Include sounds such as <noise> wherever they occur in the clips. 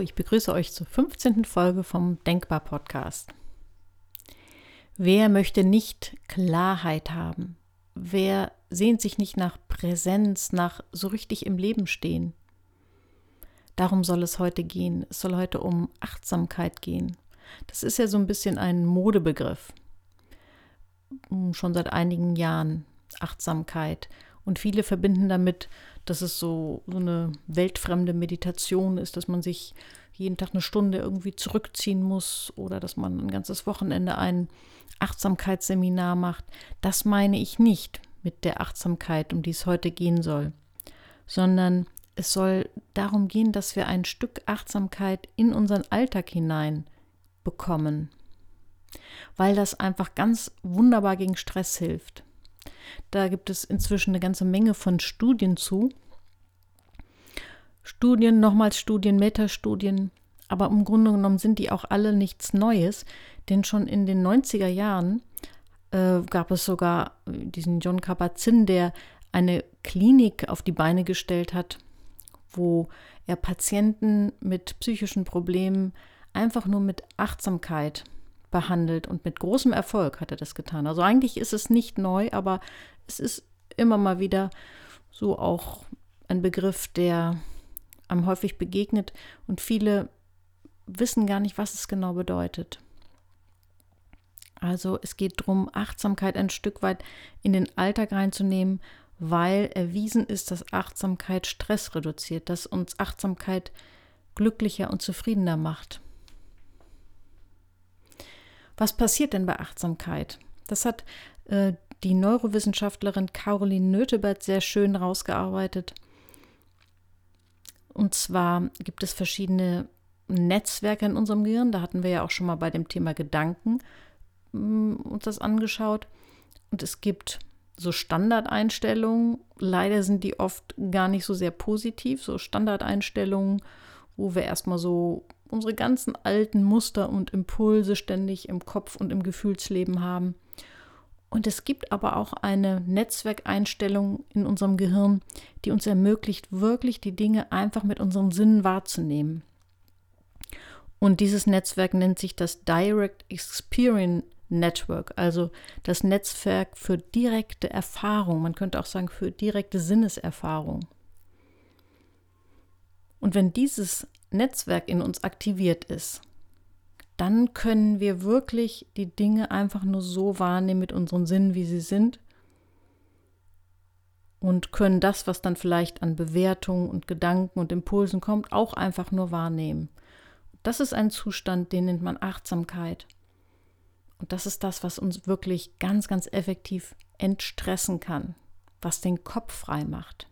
Ich begrüße euch zur 15. Folge vom Denkbar Podcast. Wer möchte nicht Klarheit haben? Wer sehnt sich nicht nach Präsenz, nach so richtig im Leben stehen? Darum soll es heute gehen. Es soll heute um Achtsamkeit gehen. Das ist ja so ein bisschen ein Modebegriff. Schon seit einigen Jahren Achtsamkeit. Und viele verbinden damit dass es so, so eine weltfremde Meditation ist, dass man sich jeden Tag eine Stunde irgendwie zurückziehen muss oder dass man ein ganzes Wochenende ein Achtsamkeitsseminar macht. Das meine ich nicht mit der Achtsamkeit, um die es heute gehen soll, sondern es soll darum gehen, dass wir ein Stück Achtsamkeit in unseren Alltag hinein bekommen, weil das einfach ganz wunderbar gegen Stress hilft. Da gibt es inzwischen eine ganze Menge von Studien zu. Studien, nochmals Studien, Metastudien. Aber im Grunde genommen sind die auch alle nichts Neues, denn schon in den 90er Jahren äh, gab es sogar diesen John Kabat-Zinn, der eine Klinik auf die Beine gestellt hat, wo er Patienten mit psychischen Problemen einfach nur mit Achtsamkeit behandelt und mit großem Erfolg hat er das getan. Also eigentlich ist es nicht neu, aber es ist immer mal wieder so auch ein Begriff, der am häufig begegnet und viele wissen gar nicht, was es genau bedeutet. Also es geht darum, Achtsamkeit ein Stück weit in den Alltag reinzunehmen, weil erwiesen ist, dass Achtsamkeit Stress reduziert, dass uns Achtsamkeit glücklicher und zufriedener macht. Was passiert denn bei Achtsamkeit? Das hat äh, die Neurowissenschaftlerin Caroline Nötebert sehr schön rausgearbeitet. Und zwar gibt es verschiedene Netzwerke in unserem Gehirn. Da hatten wir ja auch schon mal bei dem Thema Gedanken mm, uns das angeschaut. Und es gibt so Standardeinstellungen. Leider sind die oft gar nicht so sehr positiv. So Standardeinstellungen, wo wir erstmal so unsere ganzen alten Muster und Impulse ständig im Kopf und im Gefühlsleben haben. Und es gibt aber auch eine Netzwerkeinstellung in unserem Gehirn, die uns ermöglicht, wirklich die Dinge einfach mit unseren Sinnen wahrzunehmen. Und dieses Netzwerk nennt sich das Direct Experience Network, also das Netzwerk für direkte Erfahrung. Man könnte auch sagen für direkte Sinneserfahrung. Und wenn dieses Netzwerk in uns aktiviert ist, dann können wir wirklich die Dinge einfach nur so wahrnehmen mit unseren Sinnen, wie sie sind und können das, was dann vielleicht an Bewertungen und Gedanken und Impulsen kommt, auch einfach nur wahrnehmen. Das ist ein Zustand, den nennt man Achtsamkeit. Und das ist das, was uns wirklich ganz, ganz effektiv entstressen kann, was den Kopf frei macht.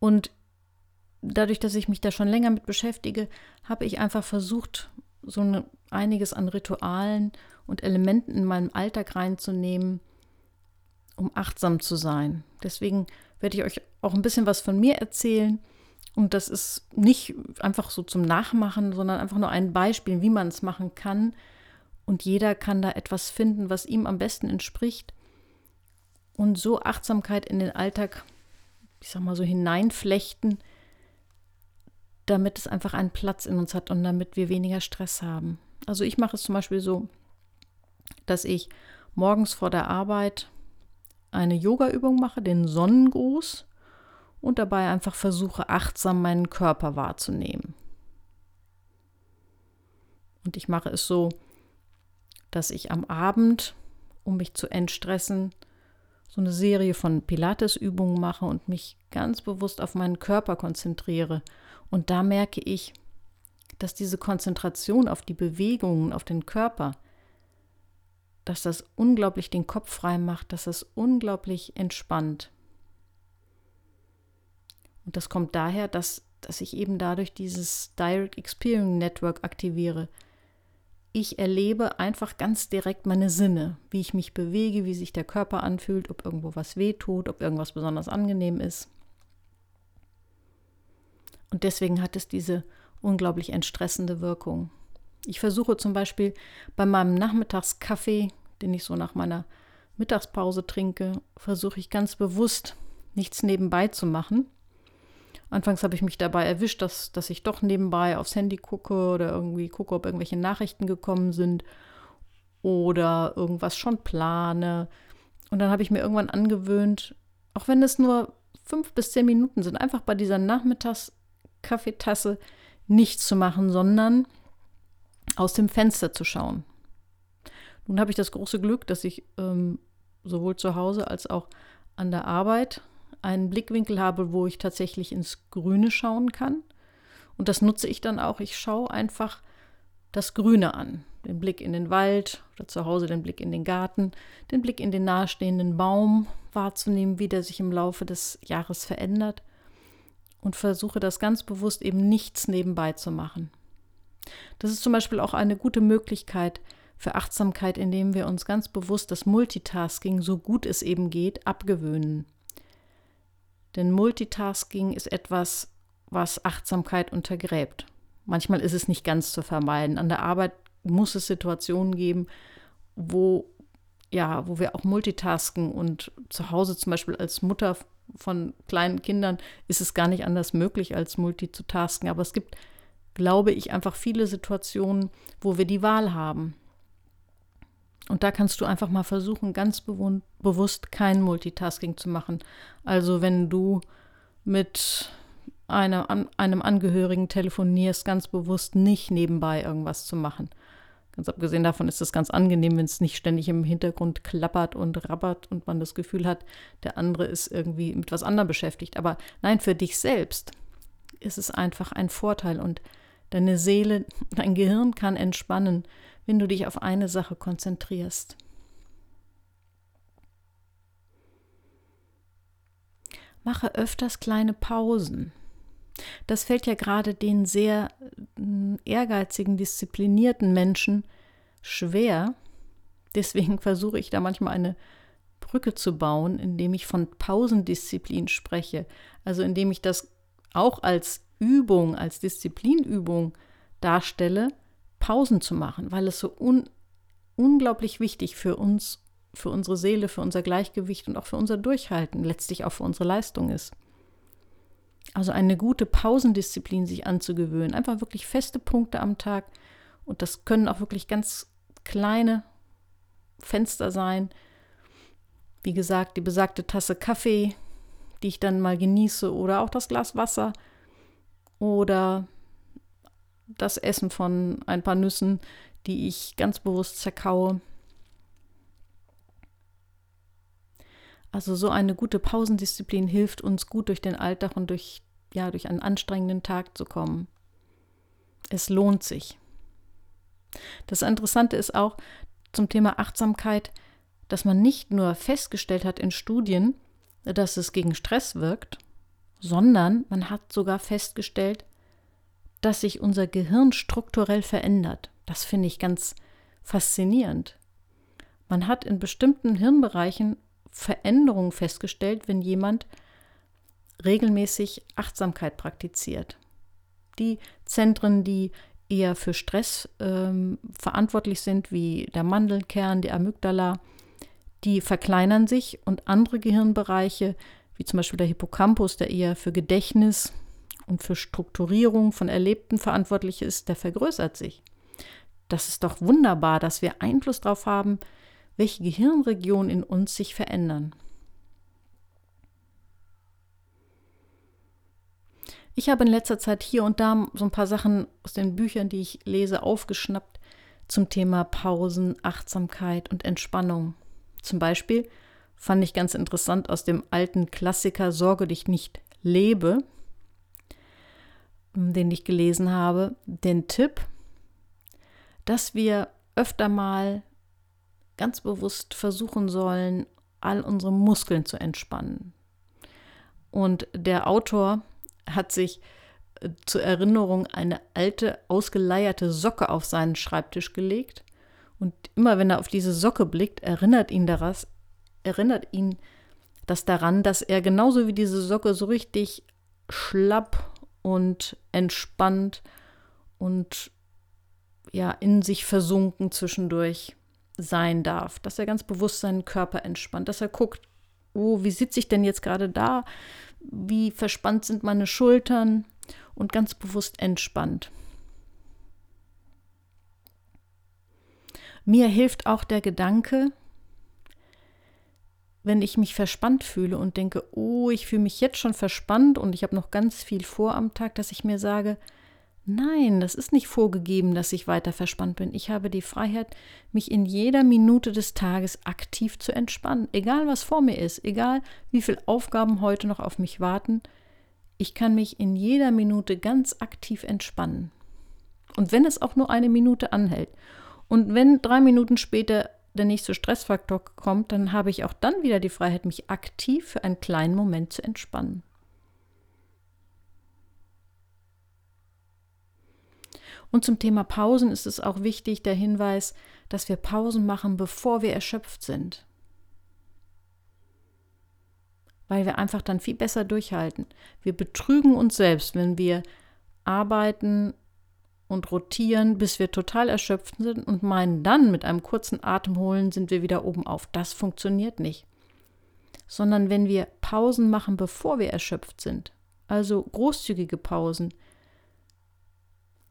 Und dadurch, dass ich mich da schon länger mit beschäftige, habe ich einfach versucht, so eine, einiges an Ritualen und Elementen in meinem Alltag reinzunehmen, um achtsam zu sein. Deswegen werde ich euch auch ein bisschen was von mir erzählen. Und das ist nicht einfach so zum Nachmachen, sondern einfach nur ein Beispiel, wie man es machen kann. Und jeder kann da etwas finden, was ihm am besten entspricht. Und so Achtsamkeit in den Alltag, ich sag mal so, hineinflechten, damit es einfach einen Platz in uns hat und damit wir weniger Stress haben. Also ich mache es zum Beispiel so, dass ich morgens vor der Arbeit eine Yoga-Übung mache, den Sonnengruß, und dabei einfach versuche, achtsam meinen Körper wahrzunehmen. Und ich mache es so, dass ich am Abend, um mich zu entstressen, so eine Serie von Pilates-Übungen mache und mich ganz bewusst auf meinen Körper konzentriere und da merke ich, dass diese Konzentration auf die Bewegungen, auf den Körper, dass das unglaublich den Kopf frei macht, dass das unglaublich entspannt. Und das kommt daher, dass, dass ich eben dadurch dieses Direct Experience Network aktiviere. Ich erlebe einfach ganz direkt meine Sinne, wie ich mich bewege, wie sich der Körper anfühlt, ob irgendwo was wehtut, ob irgendwas besonders angenehm ist. Und deswegen hat es diese unglaublich entstressende Wirkung. Ich versuche zum Beispiel bei meinem Nachmittagskaffee, den ich so nach meiner Mittagspause trinke, versuche ich ganz bewusst nichts nebenbei zu machen. Anfangs habe ich mich dabei erwischt, dass, dass ich doch nebenbei aufs Handy gucke oder irgendwie gucke, ob irgendwelche Nachrichten gekommen sind oder irgendwas schon plane. Und dann habe ich mir irgendwann angewöhnt, auch wenn es nur fünf bis zehn Minuten sind, einfach bei dieser Nachmittagskaffeetasse nichts zu machen, sondern aus dem Fenster zu schauen. Nun habe ich das große Glück, dass ich ähm, sowohl zu Hause als auch an der Arbeit einen Blickwinkel habe, wo ich tatsächlich ins Grüne schauen kann. Und das nutze ich dann auch. Ich schaue einfach das Grüne an. Den Blick in den Wald oder zu Hause den Blick in den Garten, den Blick in den nahestehenden Baum wahrzunehmen, wie der sich im Laufe des Jahres verändert. Und versuche das ganz bewusst eben nichts nebenbei zu machen. Das ist zum Beispiel auch eine gute Möglichkeit für Achtsamkeit, indem wir uns ganz bewusst das Multitasking, so gut es eben geht, abgewöhnen. Denn Multitasking ist etwas, was Achtsamkeit untergräbt. Manchmal ist es nicht ganz zu vermeiden. An der Arbeit muss es Situationen geben, wo ja, wo wir auch multitasken und zu Hause zum Beispiel als Mutter von kleinen Kindern ist es gar nicht anders möglich, als multitasken. Aber es gibt, glaube ich, einfach viele Situationen, wo wir die Wahl haben. Und da kannst du einfach mal versuchen, ganz bewusst kein Multitasking zu machen. Also wenn du mit einer, an, einem Angehörigen telefonierst, ganz bewusst nicht nebenbei irgendwas zu machen. Ganz abgesehen davon ist es ganz angenehm, wenn es nicht ständig im Hintergrund klappert und rabbert und man das Gefühl hat, der andere ist irgendwie mit was anderem beschäftigt. Aber nein, für dich selbst ist es einfach ein Vorteil und deine Seele, dein Gehirn kann entspannen, wenn du dich auf eine Sache konzentrierst. Mache öfters kleine Pausen. Das fällt ja gerade den sehr äh, ehrgeizigen, disziplinierten Menschen schwer. Deswegen <laughs> versuche ich da manchmal eine Brücke zu bauen, indem ich von Pausendisziplin spreche. Also indem ich das auch als Übung, als Disziplinübung darstelle, Pausen zu machen, weil es so un unglaublich wichtig für uns, für unsere Seele, für unser Gleichgewicht und auch für unser Durchhalten, letztlich auch für unsere Leistung ist. Also eine gute Pausendisziplin sich anzugewöhnen, einfach wirklich feste Punkte am Tag und das können auch wirklich ganz kleine Fenster sein. Wie gesagt, die besagte Tasse Kaffee, die ich dann mal genieße oder auch das Glas Wasser oder das Essen von ein paar Nüssen, die ich ganz bewusst zerkaue. Also so eine gute Pausendisziplin hilft uns gut durch den Alltag und durch, ja, durch einen anstrengenden Tag zu kommen. Es lohnt sich. Das Interessante ist auch zum Thema Achtsamkeit, dass man nicht nur festgestellt hat in Studien, dass es gegen Stress wirkt, sondern man hat sogar festgestellt, dass sich unser Gehirn strukturell verändert. Das finde ich ganz faszinierend. Man hat in bestimmten Hirnbereichen Veränderungen festgestellt, wenn jemand regelmäßig Achtsamkeit praktiziert. Die Zentren, die eher für Stress ähm, verantwortlich sind, wie der Mandelkern, die Amygdala, die verkleinern sich und andere Gehirnbereiche, wie zum Beispiel der Hippocampus, der eher für Gedächtnis und für Strukturierung von Erlebten verantwortlich ist, der vergrößert sich. Das ist doch wunderbar, dass wir Einfluss darauf haben, welche Gehirnregionen in uns sich verändern. Ich habe in letzter Zeit hier und da so ein paar Sachen aus den Büchern, die ich lese, aufgeschnappt zum Thema Pausen, Achtsamkeit und Entspannung. Zum Beispiel fand ich ganz interessant aus dem alten Klassiker Sorge dich nicht, lebe den ich gelesen habe, den Tipp, dass wir öfter mal ganz bewusst versuchen sollen, all unsere Muskeln zu entspannen. Und der Autor hat sich äh, zur Erinnerung eine alte, ausgeleierte Socke auf seinen Schreibtisch gelegt. Und immer wenn er auf diese Socke blickt, erinnert ihn das, erinnert ihn das daran, dass er genauso wie diese Socke so richtig schlapp und entspannt und ja, in sich versunken zwischendurch sein darf, dass er ganz bewusst seinen Körper entspannt, dass er guckt, oh, wie sitze ich denn jetzt gerade da? wie verspannt sind meine Schultern und ganz bewusst entspannt. Mir hilft auch der Gedanke, wenn ich mich verspannt fühle und denke, oh, ich fühle mich jetzt schon verspannt und ich habe noch ganz viel vor am Tag, dass ich mir sage, nein, das ist nicht vorgegeben, dass ich weiter verspannt bin. Ich habe die Freiheit, mich in jeder Minute des Tages aktiv zu entspannen, egal was vor mir ist, egal wie viele Aufgaben heute noch auf mich warten. Ich kann mich in jeder Minute ganz aktiv entspannen. Und wenn es auch nur eine Minute anhält. Und wenn drei Minuten später der nächste Stressfaktor kommt, dann habe ich auch dann wieder die Freiheit, mich aktiv für einen kleinen Moment zu entspannen. Und zum Thema Pausen ist es auch wichtig der Hinweis, dass wir Pausen machen, bevor wir erschöpft sind. Weil wir einfach dann viel besser durchhalten. Wir betrügen uns selbst, wenn wir arbeiten und rotieren, bis wir total erschöpft sind und meinen dann mit einem kurzen Atemholen sind wir wieder oben auf. Das funktioniert nicht. Sondern wenn wir Pausen machen, bevor wir erschöpft sind, also großzügige Pausen,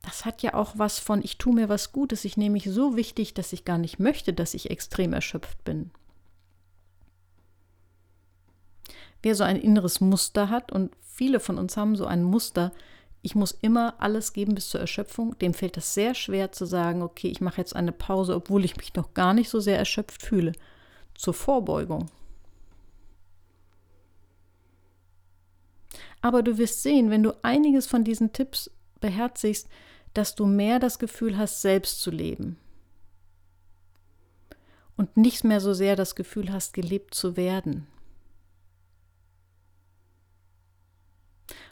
das hat ja auch was von, ich tue mir was Gutes, ich nehme mich so wichtig, dass ich gar nicht möchte, dass ich extrem erschöpft bin. Wer so ein inneres Muster hat, und viele von uns haben so ein Muster, ich muss immer alles geben bis zur Erschöpfung, dem fällt es sehr schwer zu sagen, okay, ich mache jetzt eine Pause, obwohl ich mich noch gar nicht so sehr erschöpft fühle. Zur Vorbeugung. Aber du wirst sehen, wenn du einiges von diesen Tipps beherzigst, dass du mehr das Gefühl hast, selbst zu leben. Und nicht mehr so sehr das Gefühl hast, gelebt zu werden.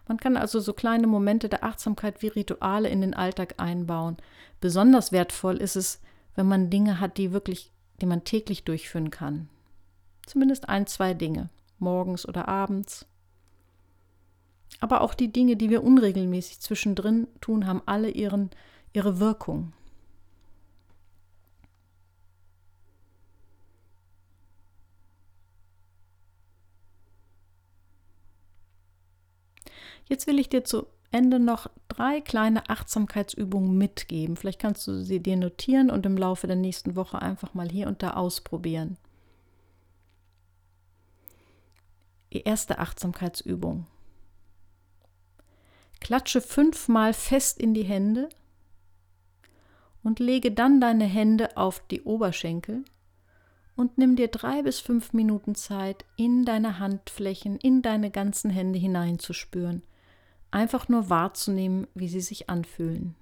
Man kann also so kleine Momente der Achtsamkeit wie Rituale in den Alltag einbauen. Besonders wertvoll ist es, wenn man Dinge hat, die wirklich, die man täglich durchführen kann. Zumindest ein, zwei Dinge, morgens oder abends. Aber auch die Dinge, die wir unregelmäßig zwischendrin tun, haben alle ihren, ihre Wirkung. Jetzt will ich dir zu Ende noch drei kleine Achtsamkeitsübungen mitgeben. Vielleicht kannst du sie dir notieren und im Laufe der nächsten Woche einfach mal hier und da ausprobieren. Die erste Achtsamkeitsübung. Klatsche fünfmal fest in die Hände und lege dann deine Hände auf die Oberschenkel und nimm dir drei bis fünf Minuten Zeit, in deine Handflächen, in deine ganzen Hände hineinzuspüren einfach nur wahrzunehmen, wie sie sich anfühlen.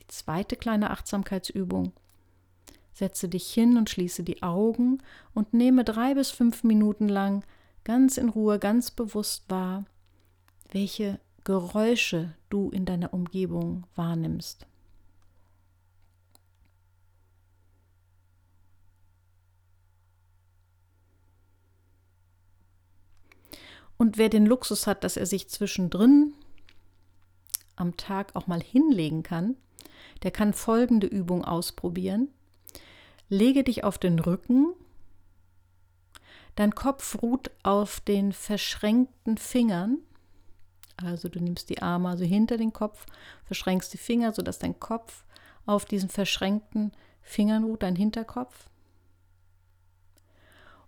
Die zweite kleine Achtsamkeitsübung. Setze dich hin und schließe die Augen und nehme drei bis fünf Minuten lang ganz in Ruhe, ganz bewusst wahr, welche Geräusche du in deiner Umgebung wahrnimmst. Und wer den Luxus hat, dass er sich zwischendrin am Tag auch mal hinlegen kann, der kann folgende Übung ausprobieren. Lege dich auf den Rücken, dein Kopf ruht auf den verschränkten Fingern, also du nimmst die Arme also hinter den Kopf, verschränkst die Finger, sodass dein Kopf auf diesen verschränkten Fingern ruht, dein Hinterkopf.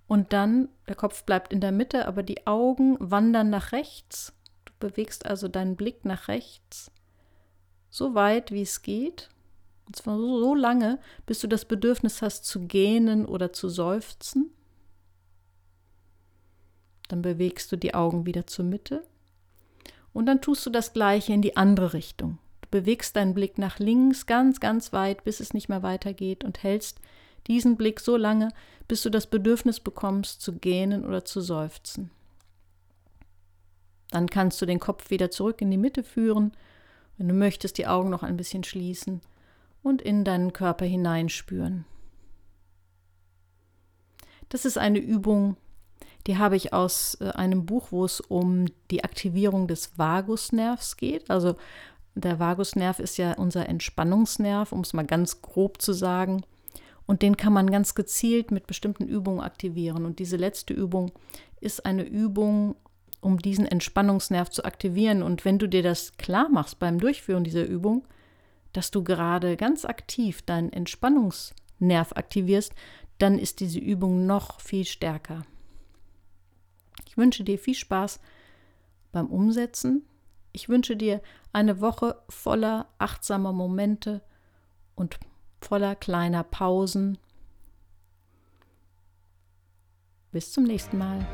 Und dann, der Kopf bleibt in der Mitte, aber die Augen wandern nach rechts. Du bewegst also deinen Blick nach rechts, so weit wie es geht. Und zwar so lange, bis du das Bedürfnis hast zu gähnen oder zu seufzen. Dann bewegst du die Augen wieder zur Mitte. Und dann tust du das gleiche in die andere Richtung. Du bewegst deinen Blick nach links ganz, ganz weit, bis es nicht mehr weitergeht und hältst diesen Blick so lange, bis du das Bedürfnis bekommst, zu gähnen oder zu seufzen. Dann kannst du den Kopf wieder zurück in die Mitte führen, wenn du möchtest, die Augen noch ein bisschen schließen und in deinen Körper hineinspüren. Das ist eine Übung, die habe ich aus äh, einem Buch, wo es um die Aktivierung des Vagusnervs geht. Also der Vagusnerv ist ja unser Entspannungsnerv, um es mal ganz grob zu sagen. Und den kann man ganz gezielt mit bestimmten Übungen aktivieren. Und diese letzte Übung ist eine Übung, um diesen Entspannungsnerv zu aktivieren. Und wenn du dir das klar machst beim Durchführen dieser Übung, dass du gerade ganz aktiv deinen Entspannungsnerv aktivierst, dann ist diese Übung noch viel stärker. Ich wünsche dir viel Spaß beim Umsetzen. Ich wünsche dir eine Woche voller achtsamer Momente und voller kleiner Pausen. Bis zum nächsten Mal.